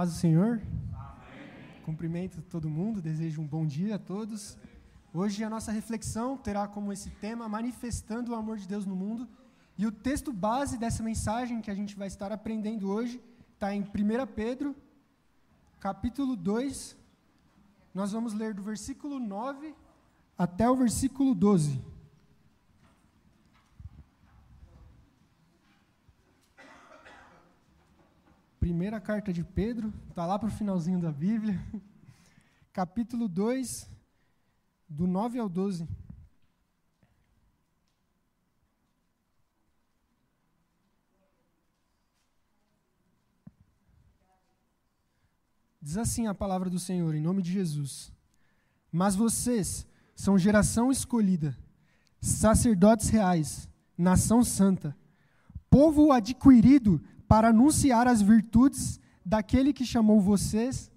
Paz do Senhor. Amém. Cumprimento todo mundo, desejo um bom dia a todos. Hoje a nossa reflexão terá como esse tema manifestando o amor de Deus no mundo. E o texto base dessa mensagem que a gente vai estar aprendendo hoje está em 1 Pedro, capítulo 2. Nós vamos ler do versículo 9 até o versículo 12. Primeira carta de Pedro, está lá para o finalzinho da Bíblia, capítulo 2, do 9 ao 12. Diz assim a palavra do Senhor, em nome de Jesus. Mas vocês são geração escolhida, sacerdotes reais, nação santa, povo adquirido para anunciar as virtudes daquele que chamou vocês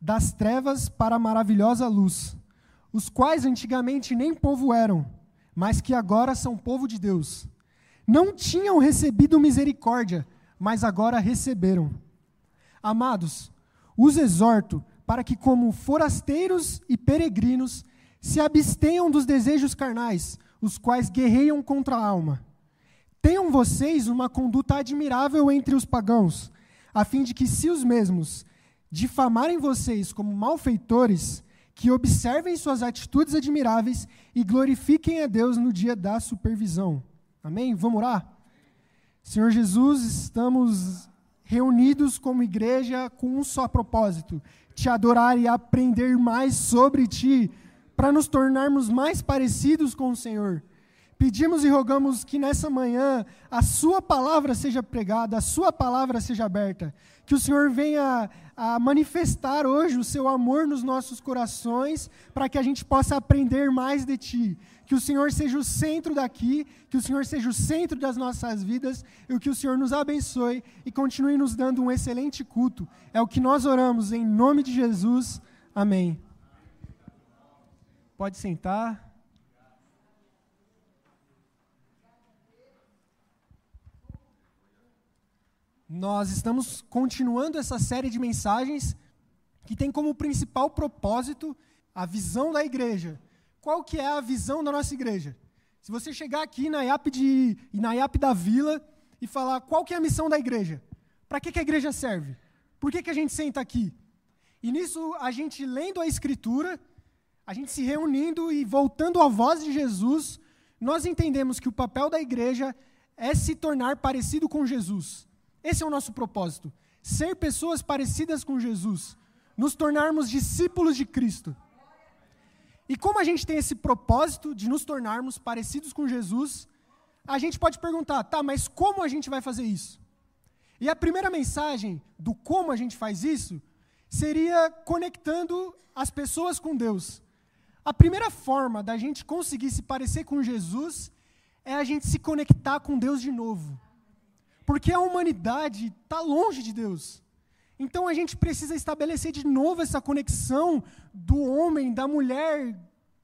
das trevas para a maravilhosa luz, os quais antigamente nem povo eram, mas que agora são povo de Deus. Não tinham recebido misericórdia, mas agora receberam. Amados, os exorto para que, como forasteiros e peregrinos, se abstenham dos desejos carnais, os quais guerreiam contra a alma Tenham vocês uma conduta admirável entre os pagãos, a fim de que, se os mesmos difamarem vocês como malfeitores, que observem suas atitudes admiráveis e glorifiquem a Deus no dia da supervisão. Amém? Vamos orar? Senhor Jesus, estamos reunidos como igreja com um só propósito: te adorar e aprender mais sobre ti, para nos tornarmos mais parecidos com o Senhor. Pedimos e rogamos que nessa manhã a Sua palavra seja pregada, a Sua palavra seja aberta. Que o Senhor venha a manifestar hoje o Seu amor nos nossos corações, para que a gente possa aprender mais de Ti. Que o Senhor seja o centro daqui, que o Senhor seja o centro das nossas vidas, e que o Senhor nos abençoe e continue nos dando um excelente culto. É o que nós oramos, em nome de Jesus. Amém. Pode sentar. Nós estamos continuando essa série de mensagens que tem como principal propósito a visão da igreja. Qual que é a visão da nossa igreja? Se você chegar aqui na IAP, de, na IAP da Vila e falar qual que é a missão da igreja, para que, que a igreja serve? Por que, que a gente senta aqui? E nisso, a gente lendo a Escritura, a gente se reunindo e voltando à voz de Jesus, nós entendemos que o papel da igreja é se tornar parecido com Jesus. Esse é o nosso propósito. Ser pessoas parecidas com Jesus. Nos tornarmos discípulos de Cristo. E como a gente tem esse propósito de nos tornarmos parecidos com Jesus, a gente pode perguntar, tá, mas como a gente vai fazer isso? E a primeira mensagem do como a gente faz isso seria conectando as pessoas com Deus. A primeira forma da gente conseguir se parecer com Jesus é a gente se conectar com Deus de novo. Porque a humanidade está longe de Deus. Então a gente precisa estabelecer de novo essa conexão do homem, da mulher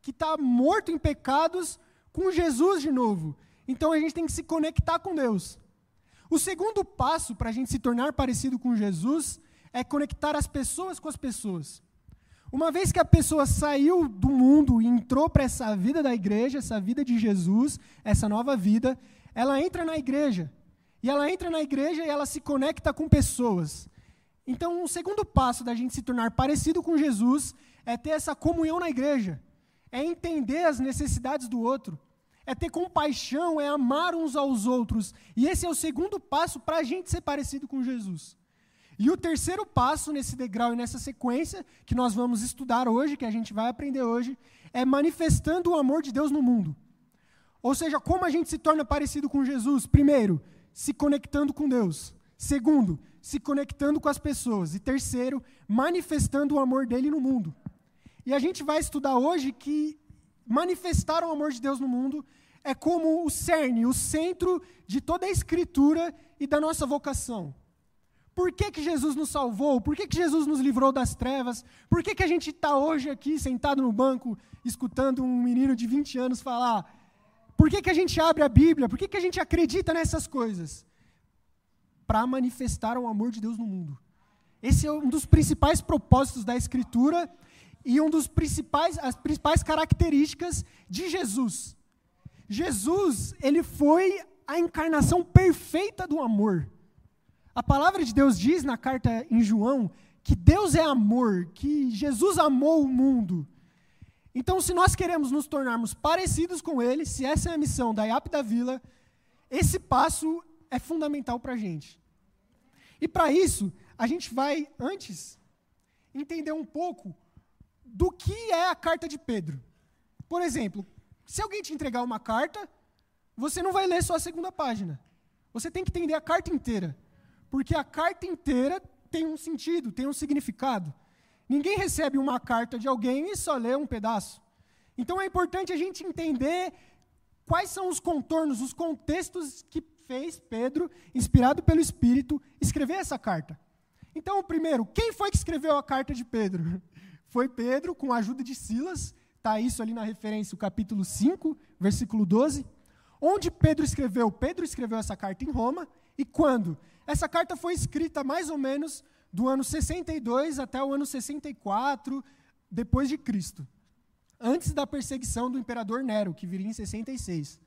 que está morto em pecados, com Jesus de novo. Então a gente tem que se conectar com Deus. O segundo passo para a gente se tornar parecido com Jesus é conectar as pessoas com as pessoas. Uma vez que a pessoa saiu do mundo e entrou para essa vida da igreja, essa vida de Jesus, essa nova vida, ela entra na igreja. E ela entra na igreja e ela se conecta com pessoas. Então, um segundo passo da gente se tornar parecido com Jesus é ter essa comunhão na igreja, é entender as necessidades do outro, é ter compaixão, é amar uns aos outros. E esse é o segundo passo para a gente ser parecido com Jesus. E o terceiro passo nesse degrau e nessa sequência, que nós vamos estudar hoje, que a gente vai aprender hoje, é manifestando o amor de Deus no mundo. Ou seja, como a gente se torna parecido com Jesus? Primeiro, se conectando com Deus. Segundo, se conectando com as pessoas. E terceiro, manifestando o amor dele no mundo. E a gente vai estudar hoje que manifestar o amor de Deus no mundo é como o cerne, o centro de toda a escritura e da nossa vocação. Por que, que Jesus nos salvou? Por que, que Jesus nos livrou das trevas? Por que, que a gente está hoje aqui sentado no banco escutando um menino de 20 anos falar por que, que a gente abre a Bíblia? Por que, que a gente acredita nessas coisas? Para manifestar o amor de Deus no mundo. Esse é um dos principais propósitos da Escritura e um dos principais, as principais características de Jesus. Jesus, ele foi a encarnação perfeita do amor. A palavra de Deus diz na carta em João que Deus é amor, que Jesus amou o mundo. Então, se nós queremos nos tornarmos parecidos com Ele, se essa é a missão da IAP da Vila, esse passo é fundamental para a gente. E para isso, a gente vai, antes, entender um pouco do que é a carta de Pedro. Por exemplo, se alguém te entregar uma carta, você não vai ler só a segunda página. Você tem que entender a carta inteira. Porque a carta inteira tem um sentido, tem um significado. Ninguém recebe uma carta de alguém e só lê um pedaço. Então é importante a gente entender quais são os contornos, os contextos que fez Pedro, inspirado pelo Espírito, escrever essa carta. Então, primeiro, quem foi que escreveu a carta de Pedro? Foi Pedro, com a ajuda de Silas, está isso ali na referência, o capítulo 5, versículo 12. Onde Pedro escreveu? Pedro escreveu essa carta em Roma, e quando? Essa carta foi escrita mais ou menos do ano 62 até o ano 64 depois de Cristo, antes da perseguição do imperador Nero, que viria em 66.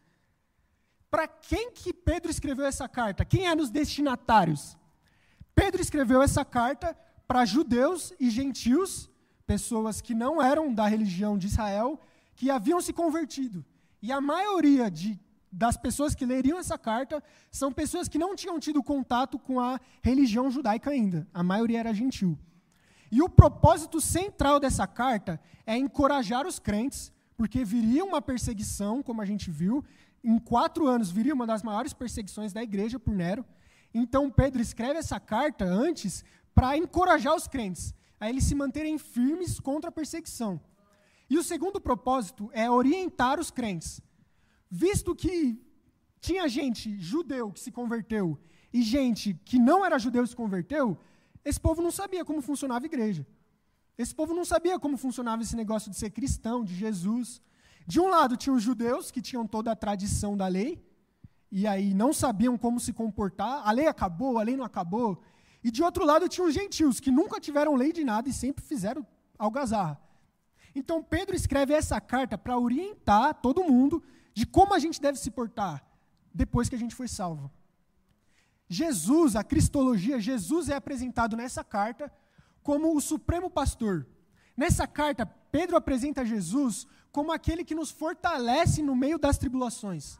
Para quem que Pedro escreveu essa carta? Quem eram os destinatários? Pedro escreveu essa carta para judeus e gentios, pessoas que não eram da religião de Israel, que haviam se convertido. E a maioria de, das pessoas que leriam essa carta são pessoas que não tinham tido contato com a religião judaica ainda. A maioria era gentil. E o propósito central dessa carta é encorajar os crentes, porque viria uma perseguição, como a gente viu, em quatro anos viria uma das maiores perseguições da igreja por Nero. Então Pedro escreve essa carta antes para encorajar os crentes a eles se manterem firmes contra a perseguição. E o segundo propósito é orientar os crentes. Visto que tinha gente judeu que se converteu e gente que não era judeu se converteu, esse povo não sabia como funcionava a igreja. Esse povo não sabia como funcionava esse negócio de ser cristão, de Jesus. De um lado tinham os judeus, que tinham toda a tradição da lei, e aí não sabiam como se comportar, a lei acabou, a lei não acabou. E de outro lado tinham os gentios, que nunca tiveram lei de nada e sempre fizeram algazarra. Então Pedro escreve essa carta para orientar todo mundo de como a gente deve se portar depois que a gente foi salvo. Jesus, a cristologia, Jesus é apresentado nessa carta como o supremo pastor. Nessa carta, Pedro apresenta Jesus como aquele que nos fortalece no meio das tribulações.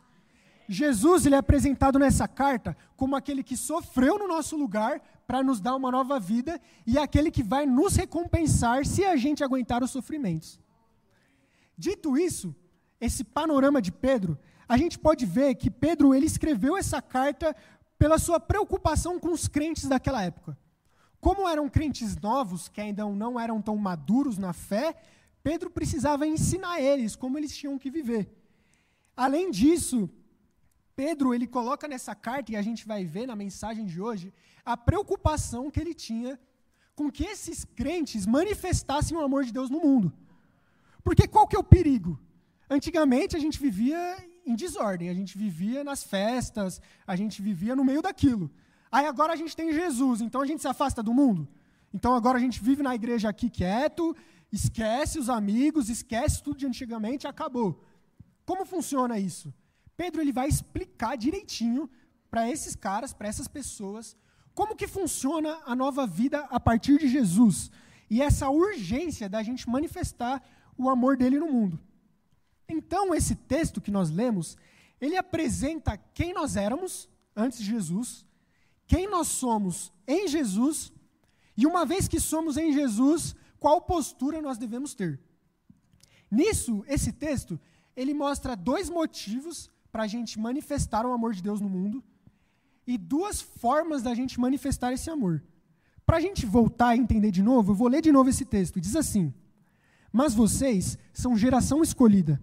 Jesus ele é apresentado nessa carta como aquele que sofreu no nosso lugar para nos dar uma nova vida e aquele que vai nos recompensar se a gente aguentar os sofrimentos. Dito isso, esse panorama de Pedro, a gente pode ver que Pedro ele escreveu essa carta pela sua preocupação com os crentes daquela época. Como eram crentes novos, que ainda não eram tão maduros na fé, Pedro precisava ensinar eles como eles tinham que viver. Além disso, Pedro ele coloca nessa carta, e a gente vai ver na mensagem de hoje, a preocupação que ele tinha com que esses crentes manifestassem o amor de Deus no mundo. Porque qual que é o perigo? Antigamente a gente vivia em desordem, a gente vivia nas festas, a gente vivia no meio daquilo. Aí agora a gente tem Jesus, então a gente se afasta do mundo? Então agora a gente vive na igreja aqui quieto, esquece os amigos, esquece tudo de antigamente, acabou. Como funciona isso? Pedro ele vai explicar direitinho para esses caras, para essas pessoas, como que funciona a nova vida a partir de Jesus e essa urgência da gente manifestar o amor dele no mundo. Então, esse texto que nós lemos, ele apresenta quem nós éramos antes de Jesus, quem nós somos em Jesus, e uma vez que somos em Jesus, qual postura nós devemos ter. Nisso, esse texto, ele mostra dois motivos para a gente manifestar o amor de Deus no mundo e duas formas da gente manifestar esse amor. Para a gente voltar a entender de novo, eu vou ler de novo esse texto. Diz assim: Mas vocês são geração escolhida,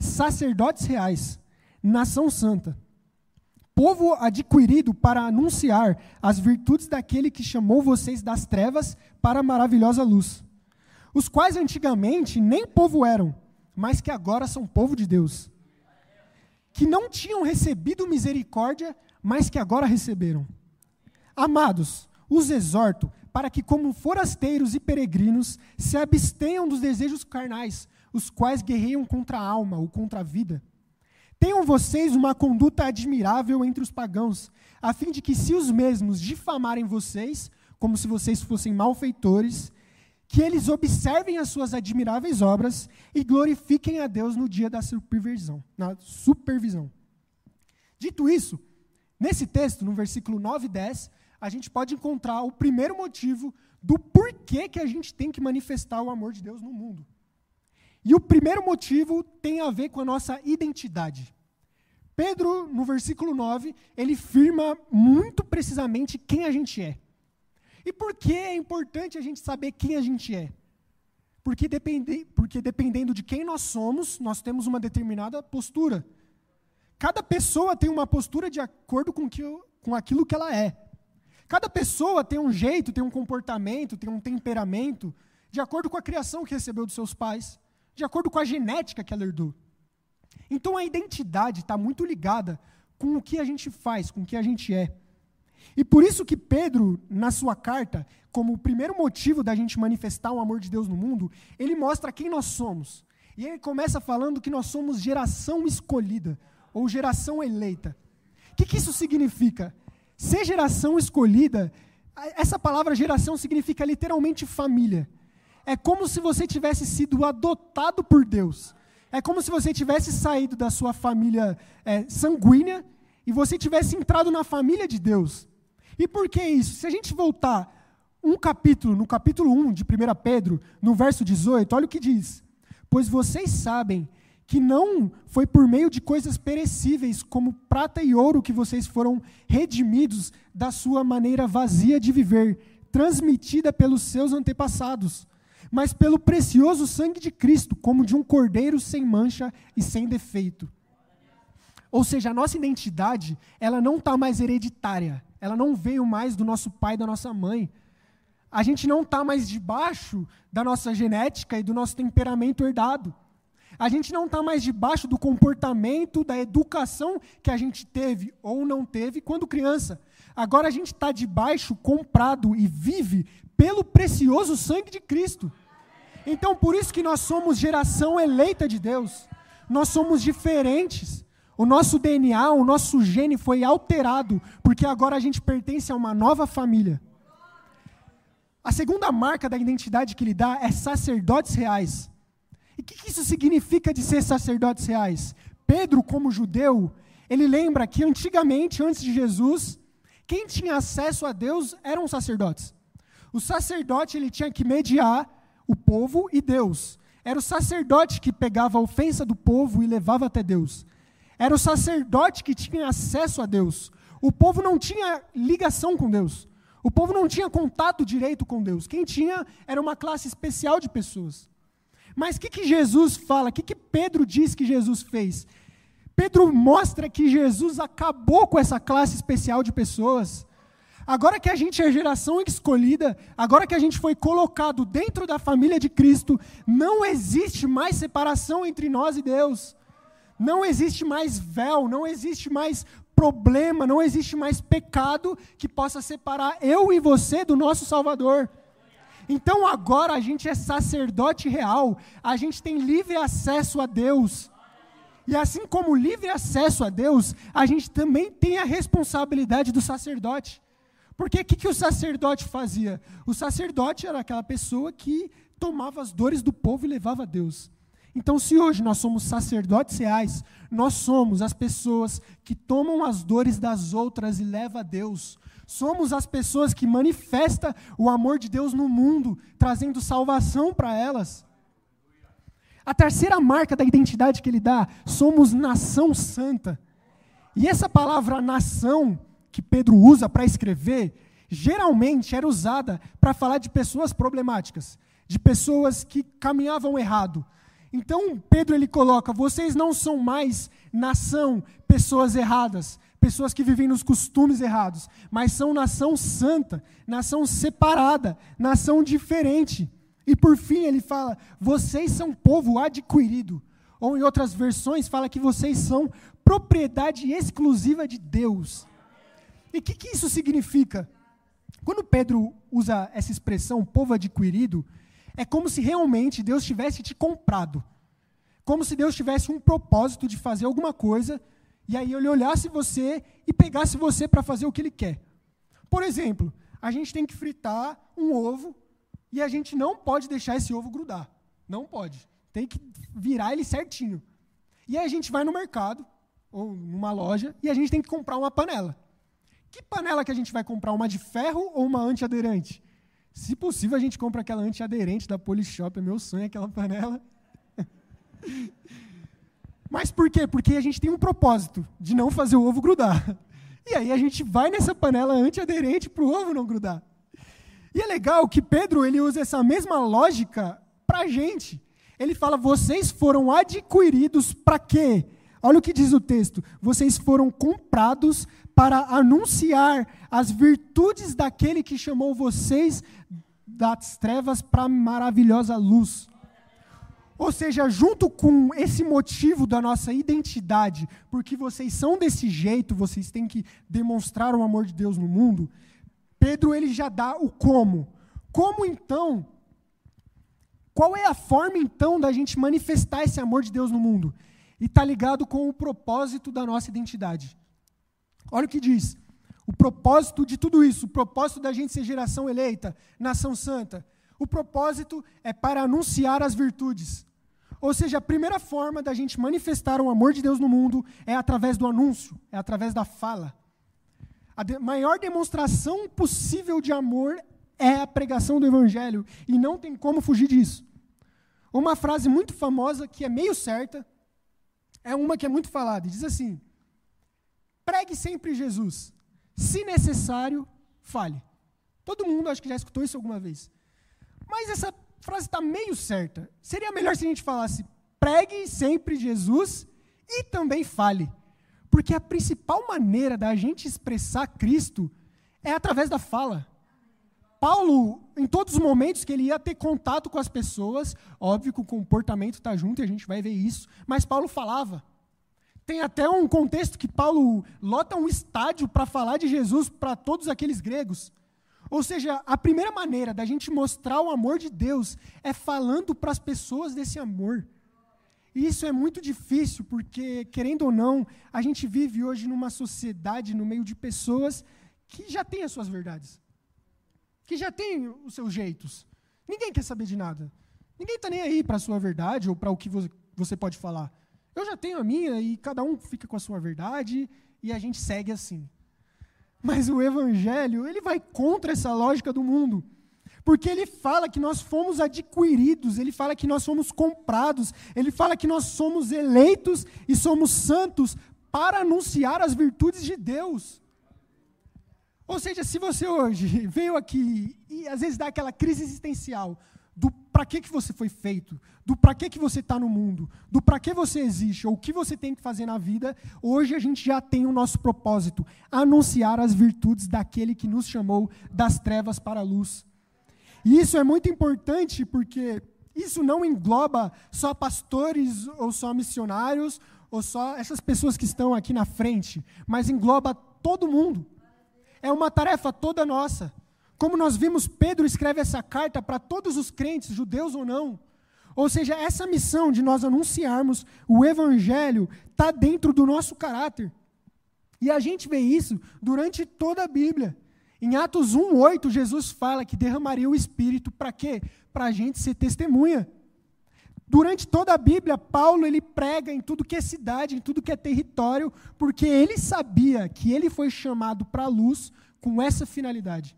sacerdotes reais, nação santa, povo adquirido para anunciar as virtudes daquele que chamou vocês das trevas para a maravilhosa luz os quais antigamente nem povo eram, mas que agora são povo de Deus, que não tinham recebido misericórdia, mas que agora receberam. Amados, os exorto para que, como forasteiros e peregrinos, se abstenham dos desejos carnais, os quais guerreiam contra a alma ou contra a vida. Tenham vocês uma conduta admirável entre os pagãos, a fim de que, se os mesmos difamarem vocês, como se vocês fossem malfeitores, que eles observem as suas admiráveis obras e glorifiquem a Deus no dia da supervisão. Na supervisão. Dito isso, nesse texto, no versículo 9 e 10, a gente pode encontrar o primeiro motivo do porquê que a gente tem que manifestar o amor de Deus no mundo. E o primeiro motivo tem a ver com a nossa identidade. Pedro, no versículo 9, ele firma muito precisamente quem a gente é. E por que é importante a gente saber quem a gente é? Porque, depende, porque dependendo de quem nós somos, nós temos uma determinada postura. Cada pessoa tem uma postura de acordo com, que, com aquilo que ela é. Cada pessoa tem um jeito, tem um comportamento, tem um temperamento, de acordo com a criação que recebeu dos seus pais, de acordo com a genética que ela herdou. Então a identidade está muito ligada com o que a gente faz, com o que a gente é. E por isso que Pedro, na sua carta, como o primeiro motivo da gente manifestar o amor de Deus no mundo, ele mostra quem nós somos. E ele começa falando que nós somos geração escolhida, ou geração eleita. O que, que isso significa? Ser geração escolhida, essa palavra geração significa literalmente família. É como se você tivesse sido adotado por Deus. É como se você tivesse saído da sua família é, sanguínea e você tivesse entrado na família de Deus. E por que isso? Se a gente voltar um capítulo, no capítulo 1 de 1 Pedro, no verso 18, olha o que diz: Pois vocês sabem que não foi por meio de coisas perecíveis, como prata e ouro, que vocês foram redimidos da sua maneira vazia de viver, transmitida pelos seus antepassados, mas pelo precioso sangue de Cristo, como de um cordeiro sem mancha e sem defeito. Ou seja, a nossa identidade, ela não está mais hereditária, ela não veio mais do nosso pai e da nossa mãe. A gente não está mais debaixo da nossa genética e do nosso temperamento herdado. A gente não está mais debaixo do comportamento, da educação que a gente teve ou não teve quando criança. Agora a gente está debaixo, comprado e vive pelo precioso sangue de Cristo. Então, por isso que nós somos geração eleita de Deus. Nós somos diferentes. O nosso DNA, o nosso gene foi alterado, porque agora a gente pertence a uma nova família. A segunda marca da identidade que ele dá é sacerdotes reais. E o que, que isso significa de ser sacerdotes reais? Pedro, como judeu, ele lembra que antigamente, antes de Jesus, quem tinha acesso a Deus eram os sacerdotes. O sacerdote ele tinha que mediar o povo e Deus. Era o sacerdote que pegava a ofensa do povo e levava até Deus. Era o sacerdote que tinha acesso a Deus. O povo não tinha ligação com Deus. O povo não tinha contato direito com Deus. Quem tinha era uma classe especial de pessoas. Mas o que, que Jesus fala? O que, que Pedro diz que Jesus fez? Pedro mostra que Jesus acabou com essa classe especial de pessoas. Agora que a gente é geração escolhida, agora que a gente foi colocado dentro da família de Cristo, não existe mais separação entre nós e Deus. Não existe mais véu, não existe mais problema, não existe mais pecado que possa separar eu e você do nosso Salvador. Então agora a gente é sacerdote real, a gente tem livre acesso a Deus. E assim como livre acesso a Deus, a gente também tem a responsabilidade do sacerdote. Porque o que, que o sacerdote fazia? O sacerdote era aquela pessoa que tomava as dores do povo e levava a Deus. Então, se hoje nós somos sacerdotes reais, nós somos as pessoas que tomam as dores das outras e levam a Deus. Somos as pessoas que manifestam o amor de Deus no mundo, trazendo salvação para elas. A terceira marca da identidade que ele dá, somos nação santa. E essa palavra nação, que Pedro usa para escrever, geralmente era usada para falar de pessoas problemáticas, de pessoas que caminhavam errado, então, Pedro ele coloca: vocês não são mais nação, pessoas erradas, pessoas que vivem nos costumes errados, mas são nação santa, nação separada, nação diferente. E por fim ele fala: vocês são povo adquirido. Ou em outras versões fala que vocês são propriedade exclusiva de Deus. E o que, que isso significa? Quando Pedro usa essa expressão, povo adquirido, é como se realmente Deus tivesse te comprado. Como se Deus tivesse um propósito de fazer alguma coisa, e aí ele olhasse você e pegasse você para fazer o que ele quer. Por exemplo, a gente tem que fritar um ovo e a gente não pode deixar esse ovo grudar. Não pode. Tem que virar ele certinho. E aí a gente vai no mercado ou numa loja e a gente tem que comprar uma panela. Que panela que a gente vai comprar? Uma de ferro ou uma antiaderente? Se possível, a gente compra aquela antiaderente da Polishop. É meu sonho aquela panela. Mas por quê? Porque a gente tem um propósito de não fazer o ovo grudar. E aí a gente vai nessa panela antiaderente para o ovo não grudar. E é legal que Pedro ele usa essa mesma lógica para a gente. Ele fala: vocês foram adquiridos para quê? Olha o que diz o texto: vocês foram comprados para anunciar as virtudes daquele que chamou vocês das trevas para a maravilhosa luz. Ou seja, junto com esse motivo da nossa identidade, porque vocês são desse jeito, vocês têm que demonstrar o amor de Deus no mundo, Pedro ele já dá o como. Como então? Qual é a forma então da gente manifestar esse amor de Deus no mundo? E está ligado com o propósito da nossa identidade. Olha o que diz. O propósito de tudo isso, o propósito da gente ser geração eleita, nação santa. O propósito é para anunciar as virtudes. Ou seja, a primeira forma da gente manifestar o amor de Deus no mundo é através do anúncio, é através da fala. A de maior demonstração possível de amor é a pregação do Evangelho, e não tem como fugir disso. Uma frase muito famosa, que é meio certa, é uma que é muito falada, diz assim: pregue sempre Jesus, se necessário, fale. Todo mundo acho que já escutou isso alguma vez. Mas essa frase está meio certa. Seria melhor se a gente falasse: pregue sempre Jesus e também fale. Porque a principal maneira da gente expressar Cristo é através da fala. Paulo, em todos os momentos que ele ia ter contato com as pessoas, óbvio que o comportamento está junto e a gente vai ver isso, mas Paulo falava. Tem até um contexto que Paulo lota um estádio para falar de Jesus para todos aqueles gregos. Ou seja, a primeira maneira da gente mostrar o amor de Deus é falando para as pessoas desse amor. E isso é muito difícil, porque, querendo ou não, a gente vive hoje numa sociedade, no meio de pessoas que já têm as suas verdades, que já têm os seus jeitos. Ninguém quer saber de nada. Ninguém está nem aí para a sua verdade ou para o que você pode falar. Eu já tenho a minha e cada um fica com a sua verdade e a gente segue assim. Mas o evangelho, ele vai contra essa lógica do mundo. Porque ele fala que nós fomos adquiridos, ele fala que nós somos comprados, ele fala que nós somos eleitos e somos santos para anunciar as virtudes de Deus. Ou seja, se você hoje veio aqui e às vezes dá aquela crise existencial, para que, que você foi feito, do para que, que você está no mundo, do para que você existe, ou o que você tem que fazer na vida, hoje a gente já tem o nosso propósito: anunciar as virtudes daquele que nos chamou das trevas para a luz. E isso é muito importante porque isso não engloba só pastores ou só missionários ou só essas pessoas que estão aqui na frente, mas engloba todo mundo. É uma tarefa toda nossa. Como nós vimos, Pedro escreve essa carta para todos os crentes, judeus ou não. Ou seja, essa missão de nós anunciarmos o evangelho está dentro do nosso caráter. E a gente vê isso durante toda a Bíblia. Em Atos 1:8, Jesus fala que derramaria o Espírito para quê? Para a gente ser testemunha. Durante toda a Bíblia, Paulo ele prega em tudo que é cidade, em tudo que é território, porque ele sabia que ele foi chamado para a luz com essa finalidade.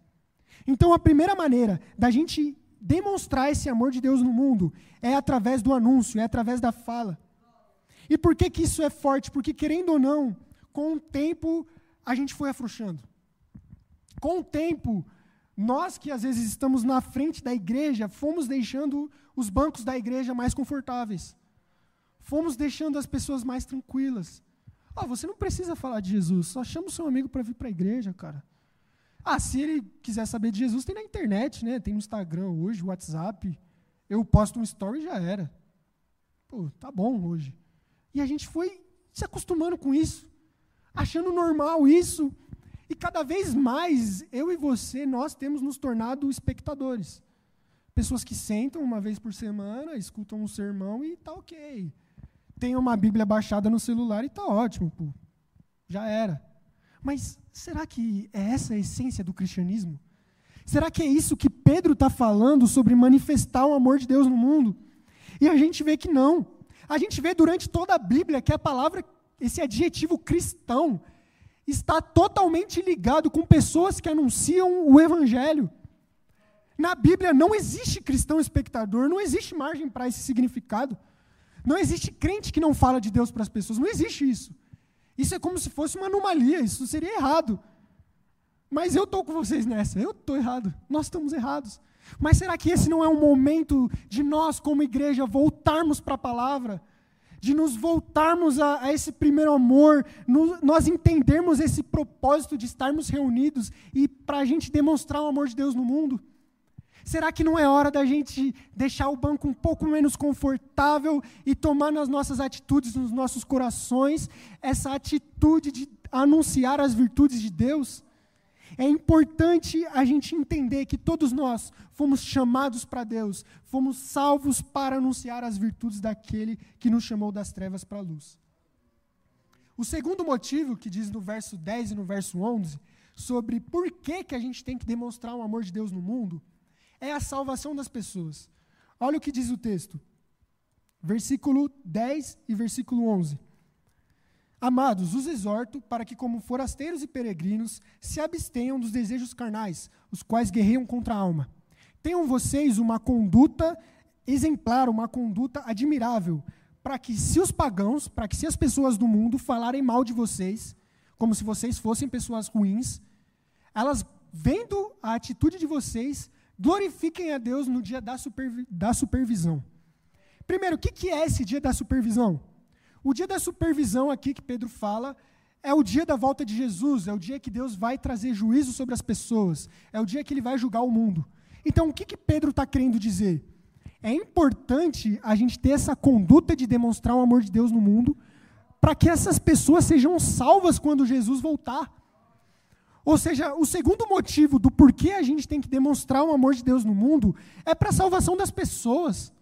Então, a primeira maneira da gente demonstrar esse amor de Deus no mundo é através do anúncio, é através da fala. E por que, que isso é forte? Porque, querendo ou não, com o tempo a gente foi afrouxando. Com o tempo, nós que às vezes estamos na frente da igreja, fomos deixando os bancos da igreja mais confortáveis. Fomos deixando as pessoas mais tranquilas. Oh, você não precisa falar de Jesus, só chama o seu amigo para vir para a igreja, cara. Ah, se ele quiser saber de Jesus, tem na internet, né? Tem no Instagram hoje, WhatsApp. Eu posto um story e já era. Pô, tá bom hoje. E a gente foi se acostumando com isso, achando normal isso. E cada vez mais, eu e você, nós temos nos tornado espectadores. Pessoas que sentam uma vez por semana, escutam um sermão e tá ok. Tem uma Bíblia baixada no celular e tá ótimo, pô. Já era. Mas será que é essa a essência do cristianismo? Será que é isso que Pedro está falando sobre manifestar o amor de Deus no mundo? E a gente vê que não. A gente vê durante toda a Bíblia que a palavra, esse adjetivo cristão, está totalmente ligado com pessoas que anunciam o Evangelho. Na Bíblia não existe cristão espectador, não existe margem para esse significado. Não existe crente que não fala de Deus para as pessoas, não existe isso. Isso é como se fosse uma anomalia, isso seria errado. Mas eu estou com vocês nessa, eu estou errado, nós estamos errados. Mas será que esse não é um momento de nós, como igreja, voltarmos para a palavra? De nos voltarmos a, a esse primeiro amor, no, nós entendermos esse propósito de estarmos reunidos e para a gente demonstrar o amor de Deus no mundo? Será que não é hora da gente deixar o banco um pouco menos confortável e tomar nas nossas atitudes, nos nossos corações, essa atitude de anunciar as virtudes de Deus? É importante a gente entender que todos nós fomos chamados para Deus, fomos salvos para anunciar as virtudes daquele que nos chamou das trevas para a luz. O segundo motivo, que diz no verso 10 e no verso 11, sobre por que, que a gente tem que demonstrar o amor de Deus no mundo, é a salvação das pessoas. Olha o que diz o texto, versículo 10 e versículo 11. Amados, os exorto para que, como forasteiros e peregrinos, se abstenham dos desejos carnais, os quais guerreiam contra a alma. Tenham vocês uma conduta exemplar, uma conduta admirável, para que, se os pagãos, para que, se as pessoas do mundo falarem mal de vocês, como se vocês fossem pessoas ruins, elas, vendo a atitude de vocês, glorifiquem a Deus no dia da, supervi da supervisão. Primeiro, o que, que é esse dia da supervisão? O dia da supervisão aqui que Pedro fala é o dia da volta de Jesus, é o dia que Deus vai trazer juízo sobre as pessoas, é o dia que ele vai julgar o mundo. Então, o que, que Pedro está querendo dizer? É importante a gente ter essa conduta de demonstrar o amor de Deus no mundo, para que essas pessoas sejam salvas quando Jesus voltar. Ou seja, o segundo motivo do porquê a gente tem que demonstrar o amor de Deus no mundo é para a salvação das pessoas.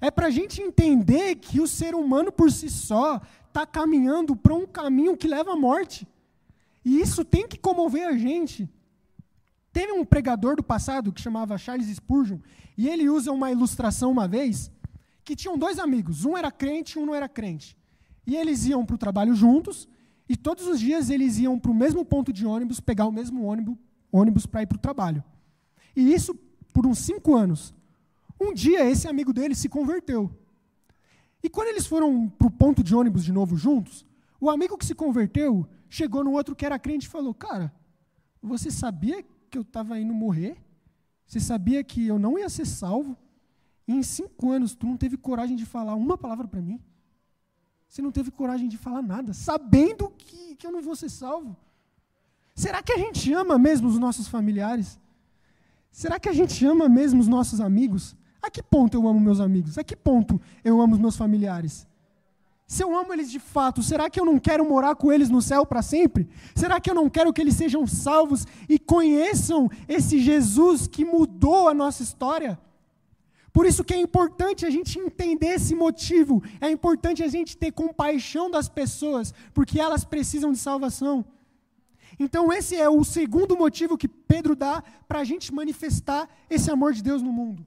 É para a gente entender que o ser humano por si só está caminhando para um caminho que leva à morte. E isso tem que comover a gente. Teve um pregador do passado que chamava Charles Spurgeon, e ele usa uma ilustração uma vez, que tinham dois amigos, um era crente e um não era crente. E eles iam para o trabalho juntos, e todos os dias eles iam para o mesmo ponto de ônibus, pegar o mesmo ônibus, ônibus para ir para o trabalho. E isso por uns cinco anos. Um dia esse amigo dele se converteu. E quando eles foram para o ponto de ônibus de novo juntos, o amigo que se converteu chegou no outro que era crente e falou: Cara, você sabia que eu estava indo morrer? Você sabia que eu não ia ser salvo? E em cinco anos tu não teve coragem de falar uma palavra para mim? Você não teve coragem de falar nada, sabendo que, que eu não vou ser salvo? Será que a gente ama mesmo os nossos familiares? Será que a gente ama mesmo os nossos amigos? A que ponto eu amo meus amigos? A que ponto eu amo os meus familiares? Se eu amo eles de fato, será que eu não quero morar com eles no céu para sempre? Será que eu não quero que eles sejam salvos e conheçam esse Jesus que mudou a nossa história? Por isso que é importante a gente entender esse motivo, é importante a gente ter compaixão das pessoas, porque elas precisam de salvação. Então, esse é o segundo motivo que Pedro dá para a gente manifestar esse amor de Deus no mundo.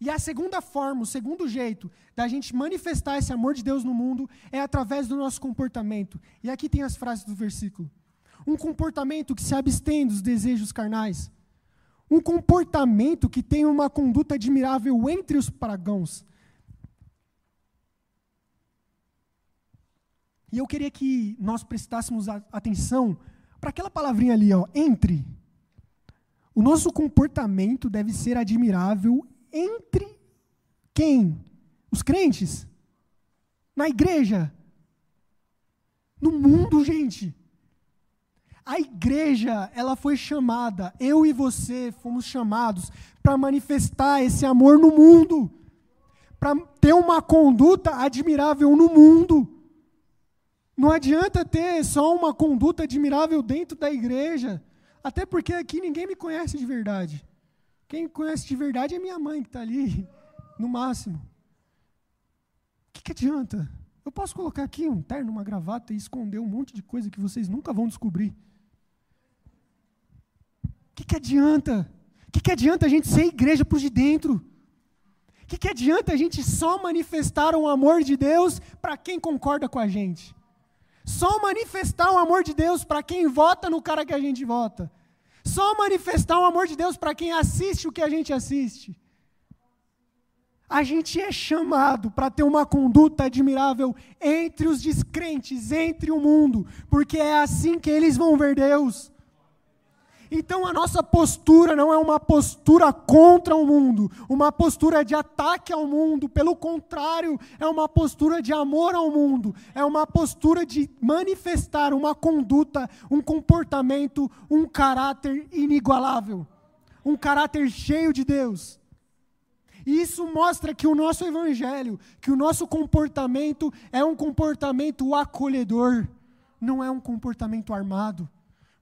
E a segunda forma, o segundo jeito da gente manifestar esse amor de Deus no mundo é através do nosso comportamento. E aqui tem as frases do versículo. Um comportamento que se abstém dos desejos carnais. Um comportamento que tem uma conduta admirável entre os pagãos. E eu queria que nós prestássemos atenção para aquela palavrinha ali, ó, entre. O nosso comportamento deve ser admirável entre quem? Os crentes? Na igreja? No mundo, gente. A igreja, ela foi chamada, eu e você fomos chamados para manifestar esse amor no mundo, para ter uma conduta admirável no mundo. Não adianta ter só uma conduta admirável dentro da igreja, até porque aqui ninguém me conhece de verdade. Quem me conhece de verdade é minha mãe que está ali, no máximo. O que, que adianta? Eu posso colocar aqui um terno, uma gravata e esconder um monte de coisa que vocês nunca vão descobrir. Que, que adianta? O que, que adianta a gente ser igreja por de dentro? O que, que adianta a gente só manifestar o amor de Deus para quem concorda com a gente? Só manifestar o amor de Deus para quem vota no cara que a gente vota. Só manifestar o amor de Deus para quem assiste o que a gente assiste. A gente é chamado para ter uma conduta admirável entre os descrentes, entre o mundo, porque é assim que eles vão ver Deus. Então a nossa postura não é uma postura contra o mundo, uma postura de ataque ao mundo, pelo contrário, é uma postura de amor ao mundo, é uma postura de manifestar uma conduta, um comportamento, um caráter inigualável, um caráter cheio de Deus. E isso mostra que o nosso evangelho, que o nosso comportamento é um comportamento acolhedor, não é um comportamento armado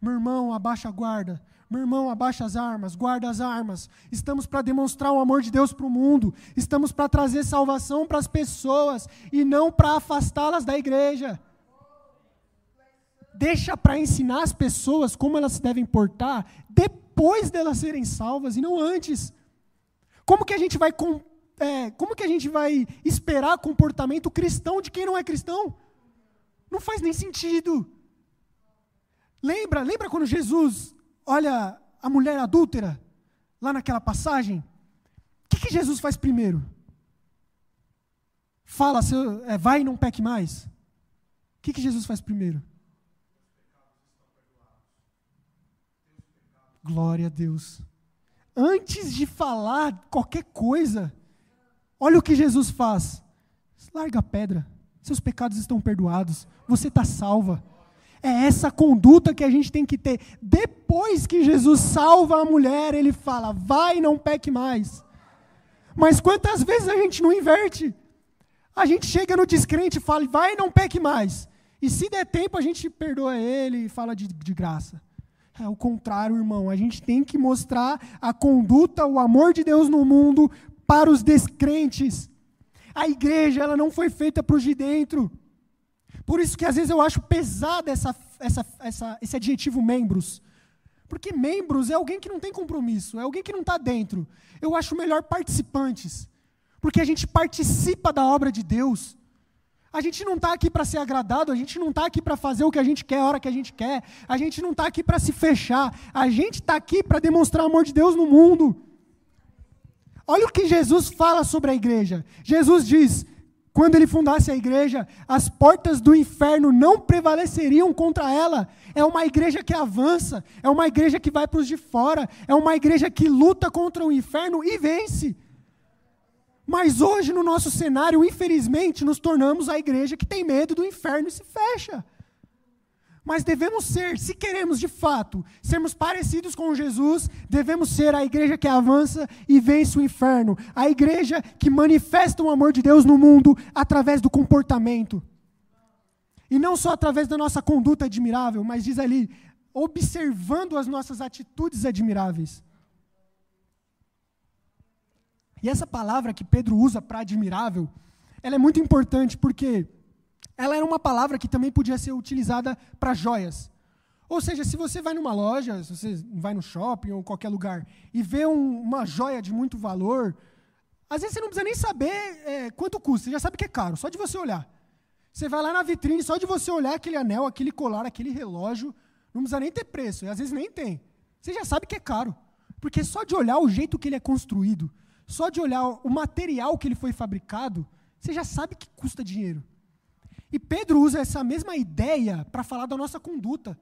meu irmão, abaixa a guarda. Meu irmão, abaixa as armas, guarda as armas. Estamos para demonstrar o amor de Deus para o mundo. Estamos para trazer salvação para as pessoas e não para afastá-las da igreja. Deixa para ensinar as pessoas como elas se devem portar depois delas serem salvas e não antes. Como que a gente vai é, como que a gente vai esperar comportamento cristão de quem não é cristão? Não faz nem sentido. Lembra, lembra quando Jesus olha a mulher adúltera, lá naquela passagem? O que, que Jesus faz primeiro? Fala, seu, é, vai e não peque mais. O que, que Jesus faz primeiro? Glória a Deus. Antes de falar qualquer coisa, olha o que Jesus faz. Larga a pedra. Seus pecados estão perdoados. Você está salva. É essa conduta que a gente tem que ter. Depois que Jesus salva a mulher, ele fala: vai, não peque mais. Mas quantas vezes a gente não inverte? A gente chega no descrente e fala: vai, não peque mais. E se der tempo, a gente perdoa ele e fala de, de graça. É o contrário, irmão. A gente tem que mostrar a conduta, o amor de Deus no mundo para os descrentes. A igreja, ela não foi feita para os de dentro. Por isso que às vezes eu acho pesado essa, essa, essa, esse adjetivo membros. Porque membros é alguém que não tem compromisso, é alguém que não está dentro. Eu acho melhor participantes. Porque a gente participa da obra de Deus. A gente não está aqui para ser agradado, a gente não está aqui para fazer o que a gente quer, a hora que a gente quer, a gente não está aqui para se fechar, a gente está aqui para demonstrar o amor de Deus no mundo. Olha o que Jesus fala sobre a igreja. Jesus diz: quando ele fundasse a igreja, as portas do inferno não prevaleceriam contra ela. É uma igreja que avança, é uma igreja que vai para os de fora, é uma igreja que luta contra o inferno e vence. Mas hoje, no nosso cenário, infelizmente, nos tornamos a igreja que tem medo do inferno e se fecha. Mas devemos ser, se queremos de fato sermos parecidos com Jesus, devemos ser a igreja que avança e vence o inferno, a igreja que manifesta o amor de Deus no mundo através do comportamento. E não só através da nossa conduta admirável, mas diz ali, observando as nossas atitudes admiráveis. E essa palavra que Pedro usa para admirável, ela é muito importante porque ela era uma palavra que também podia ser utilizada para joias. Ou seja, se você vai numa loja, se você vai no shopping ou qualquer lugar e vê um, uma joia de muito valor, às vezes você não precisa nem saber é, quanto custa, você já sabe que é caro, só de você olhar. Você vai lá na vitrine, só de você olhar aquele anel, aquele colar, aquele relógio, não precisa nem ter preço, e às vezes nem tem. Você já sabe que é caro. Porque só de olhar o jeito que ele é construído, só de olhar o material que ele foi fabricado, você já sabe que custa dinheiro. E Pedro usa essa mesma ideia para falar da nossa conduta.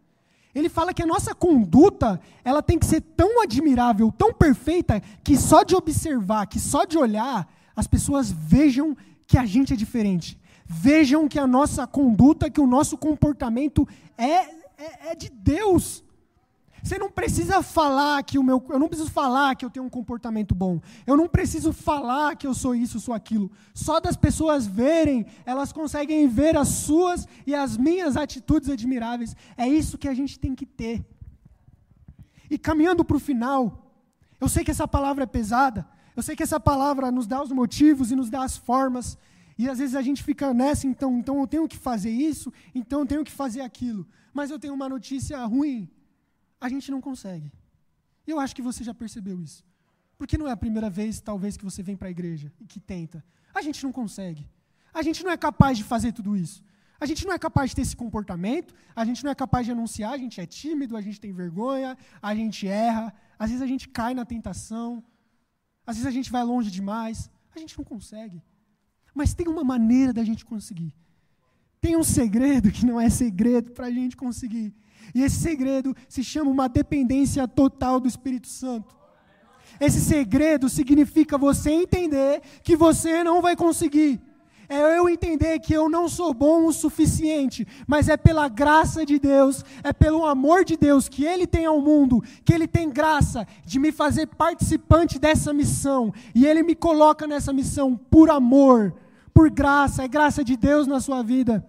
Ele fala que a nossa conduta, ela tem que ser tão admirável, tão perfeita, que só de observar, que só de olhar, as pessoas vejam que a gente é diferente. Vejam que a nossa conduta, que o nosso comportamento é, é, é de Deus. Você não precisa falar que o meu. Eu não preciso falar que eu tenho um comportamento bom. Eu não preciso falar que eu sou isso, sou aquilo. Só das pessoas verem, elas conseguem ver as suas e as minhas atitudes admiráveis. É isso que a gente tem que ter. E caminhando para o final, eu sei que essa palavra é pesada. Eu sei que essa palavra nos dá os motivos e nos dá as formas. E às vezes a gente fica nessa, então, então eu tenho que fazer isso, então eu tenho que fazer aquilo. Mas eu tenho uma notícia ruim. A gente não consegue. E eu acho que você já percebeu isso. Porque não é a primeira vez, talvez, que você vem para a igreja e que tenta. A gente não consegue. A gente não é capaz de fazer tudo isso. A gente não é capaz de ter esse comportamento, a gente não é capaz de anunciar, a gente é tímido, a gente tem vergonha, a gente erra, às vezes a gente cai na tentação, às vezes a gente vai longe demais, a gente não consegue. Mas tem uma maneira da gente conseguir. Tem um segredo que não é segredo para a gente conseguir. E esse segredo se chama uma dependência total do Espírito Santo. Esse segredo significa você entender que você não vai conseguir. É eu entender que eu não sou bom o suficiente, mas é pela graça de Deus, é pelo amor de Deus que Ele tem ao mundo, que Ele tem graça de me fazer participante dessa missão, e Ele me coloca nessa missão por amor, por graça, é graça de Deus na sua vida.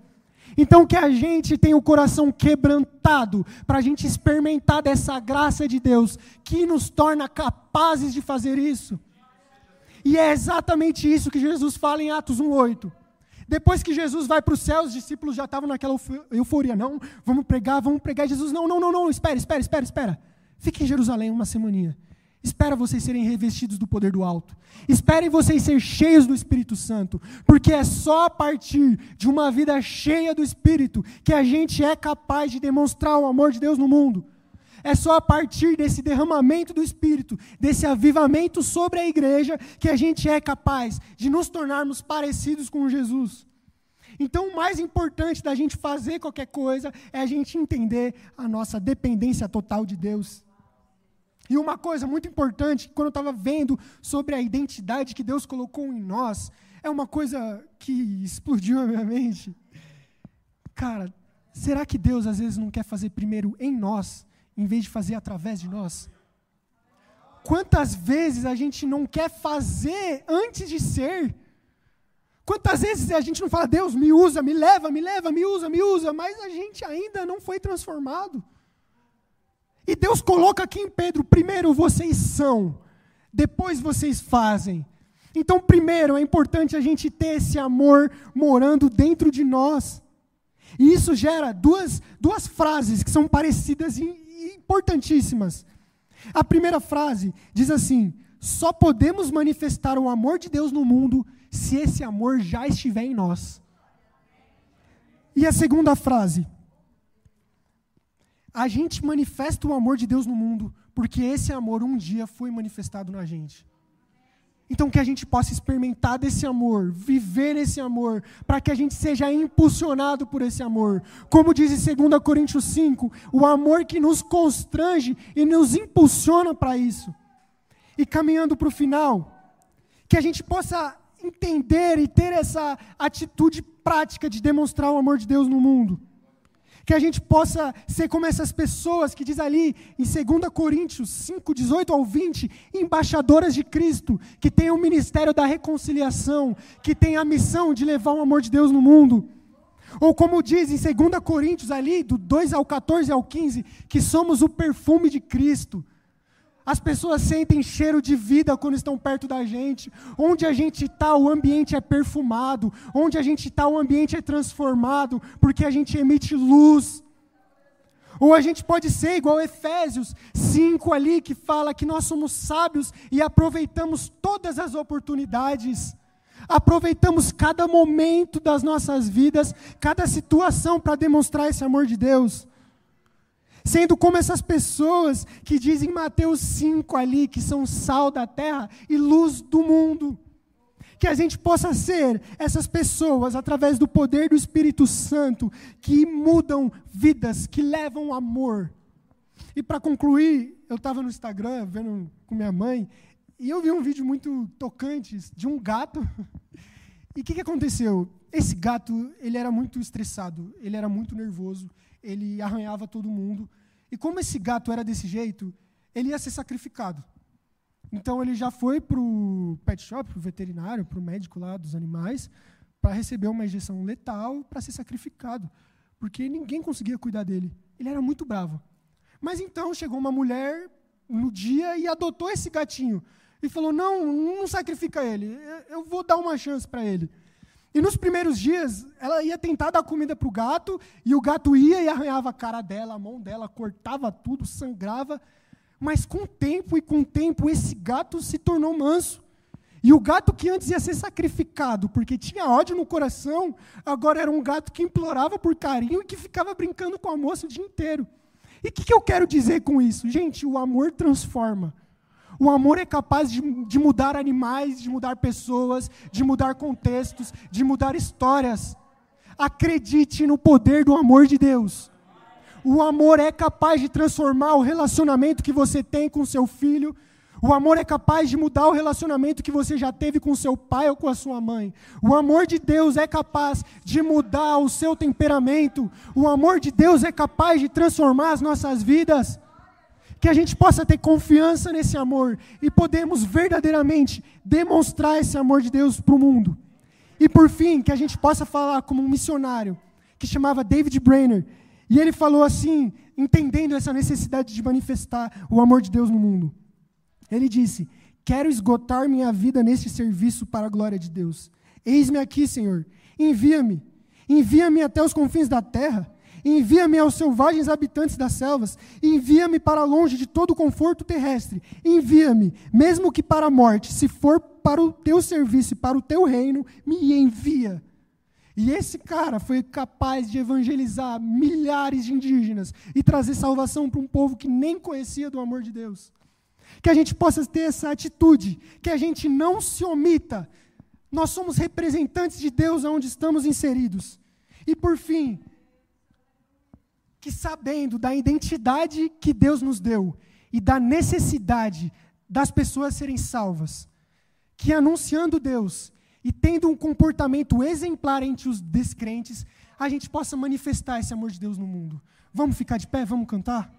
Então, que a gente tenha o coração quebrantado, para a gente experimentar dessa graça de Deus, que nos torna capazes de fazer isso. E é exatamente isso que Jesus fala em Atos 1,8. Depois que Jesus vai para o céu, os discípulos já estavam naquela euforia. Não, vamos pregar, vamos pregar. Jesus, não, não, não, não, espera, espera, espera, espera. Fique em Jerusalém uma semaninha. Espera vocês serem revestidos do poder do alto. Esperem vocês ser cheios do Espírito Santo, porque é só a partir de uma vida cheia do Espírito que a gente é capaz de demonstrar o amor de Deus no mundo. É só a partir desse derramamento do Espírito, desse avivamento sobre a igreja, que a gente é capaz de nos tornarmos parecidos com Jesus. Então, o mais importante da gente fazer qualquer coisa é a gente entender a nossa dependência total de Deus. E uma coisa muito importante, quando eu estava vendo sobre a identidade que Deus colocou em nós, é uma coisa que explodiu a minha mente. Cara, será que Deus às vezes não quer fazer primeiro em nós, em vez de fazer através de nós? Quantas vezes a gente não quer fazer antes de ser? Quantas vezes a gente não fala, Deus, me usa, me leva, me leva, me usa, me usa, mas a gente ainda não foi transformado. E Deus coloca aqui em Pedro: primeiro vocês são, depois vocês fazem. Então, primeiro é importante a gente ter esse amor morando dentro de nós. E isso gera duas, duas frases que são parecidas e importantíssimas. A primeira frase diz assim: só podemos manifestar o amor de Deus no mundo se esse amor já estiver em nós. E a segunda frase: a gente manifesta o amor de Deus no mundo, porque esse amor um dia foi manifestado na gente. Então, que a gente possa experimentar desse amor, viver esse amor, para que a gente seja impulsionado por esse amor. Como diz em 2 Coríntios 5, o amor que nos constrange e nos impulsiona para isso. E caminhando para o final, que a gente possa entender e ter essa atitude prática de demonstrar o amor de Deus no mundo que a gente possa ser como essas pessoas que diz ali em 2 Coríntios 5, 18 ao 20, embaixadoras de Cristo, que tem o ministério da reconciliação, que tem a missão de levar o amor de Deus no mundo. Ou como diz em 2 Coríntios ali, do 2 ao 14 ao 15, que somos o perfume de Cristo. As pessoas sentem cheiro de vida quando estão perto da gente. Onde a gente está, o ambiente é perfumado. Onde a gente está, o ambiente é transformado, porque a gente emite luz. Ou a gente pode ser igual Efésios 5 ali, que fala que nós somos sábios e aproveitamos todas as oportunidades. Aproveitamos cada momento das nossas vidas, cada situação para demonstrar esse amor de Deus. Sendo como essas pessoas que dizem em Mateus 5 ali, que são sal da terra e luz do mundo. Que a gente possa ser essas pessoas, através do poder do Espírito Santo, que mudam vidas, que levam amor. E para concluir, eu estava no Instagram vendo com minha mãe, e eu vi um vídeo muito tocante de um gato. E o que, que aconteceu? Esse gato, ele era muito estressado, ele era muito nervoso, ele arranhava todo mundo. E como esse gato era desse jeito, ele ia ser sacrificado. Então ele já foi para o pet shop, para o veterinário, para o médico lá dos animais, para receber uma injeção letal para ser sacrificado, porque ninguém conseguia cuidar dele. Ele era muito bravo. Mas então chegou uma mulher no dia e adotou esse gatinho e falou: não, não sacrifica ele, eu vou dar uma chance para ele. E nos primeiros dias, ela ia tentar dar comida para o gato, e o gato ia e arranhava a cara dela, a mão dela, cortava tudo, sangrava. Mas com o tempo e com o tempo, esse gato se tornou manso. E o gato que antes ia ser sacrificado porque tinha ódio no coração, agora era um gato que implorava por carinho e que ficava brincando com a moça o dia inteiro. E o que, que eu quero dizer com isso? Gente, o amor transforma. O amor é capaz de, de mudar animais, de mudar pessoas, de mudar contextos, de mudar histórias. Acredite no poder do amor de Deus. O amor é capaz de transformar o relacionamento que você tem com seu filho. O amor é capaz de mudar o relacionamento que você já teve com seu pai ou com a sua mãe. O amor de Deus é capaz de mudar o seu temperamento. O amor de Deus é capaz de transformar as nossas vidas que a gente possa ter confiança nesse amor e podemos verdadeiramente demonstrar esse amor de Deus para o mundo. E por fim, que a gente possa falar como um missionário que chamava David Brainerd, e ele falou assim, entendendo essa necessidade de manifestar o amor de Deus no mundo. Ele disse: Quero esgotar minha vida neste serviço para a glória de Deus. Eis-me aqui, Senhor. Envia-me. Envia-me até os confins da terra. Envia-me aos selvagens habitantes das selvas, envia-me para longe de todo conforto terrestre. Envia-me, mesmo que para a morte, se for para o teu serviço e para o teu reino, me envia. E esse cara foi capaz de evangelizar milhares de indígenas e trazer salvação para um povo que nem conhecia do amor de Deus. Que a gente possa ter essa atitude, que a gente não se omita. Nós somos representantes de Deus onde estamos inseridos. E por fim, que sabendo da identidade que Deus nos deu e da necessidade das pessoas serem salvas, que anunciando Deus e tendo um comportamento exemplar entre os descrentes, a gente possa manifestar esse amor de Deus no mundo. Vamos ficar de pé? Vamos cantar?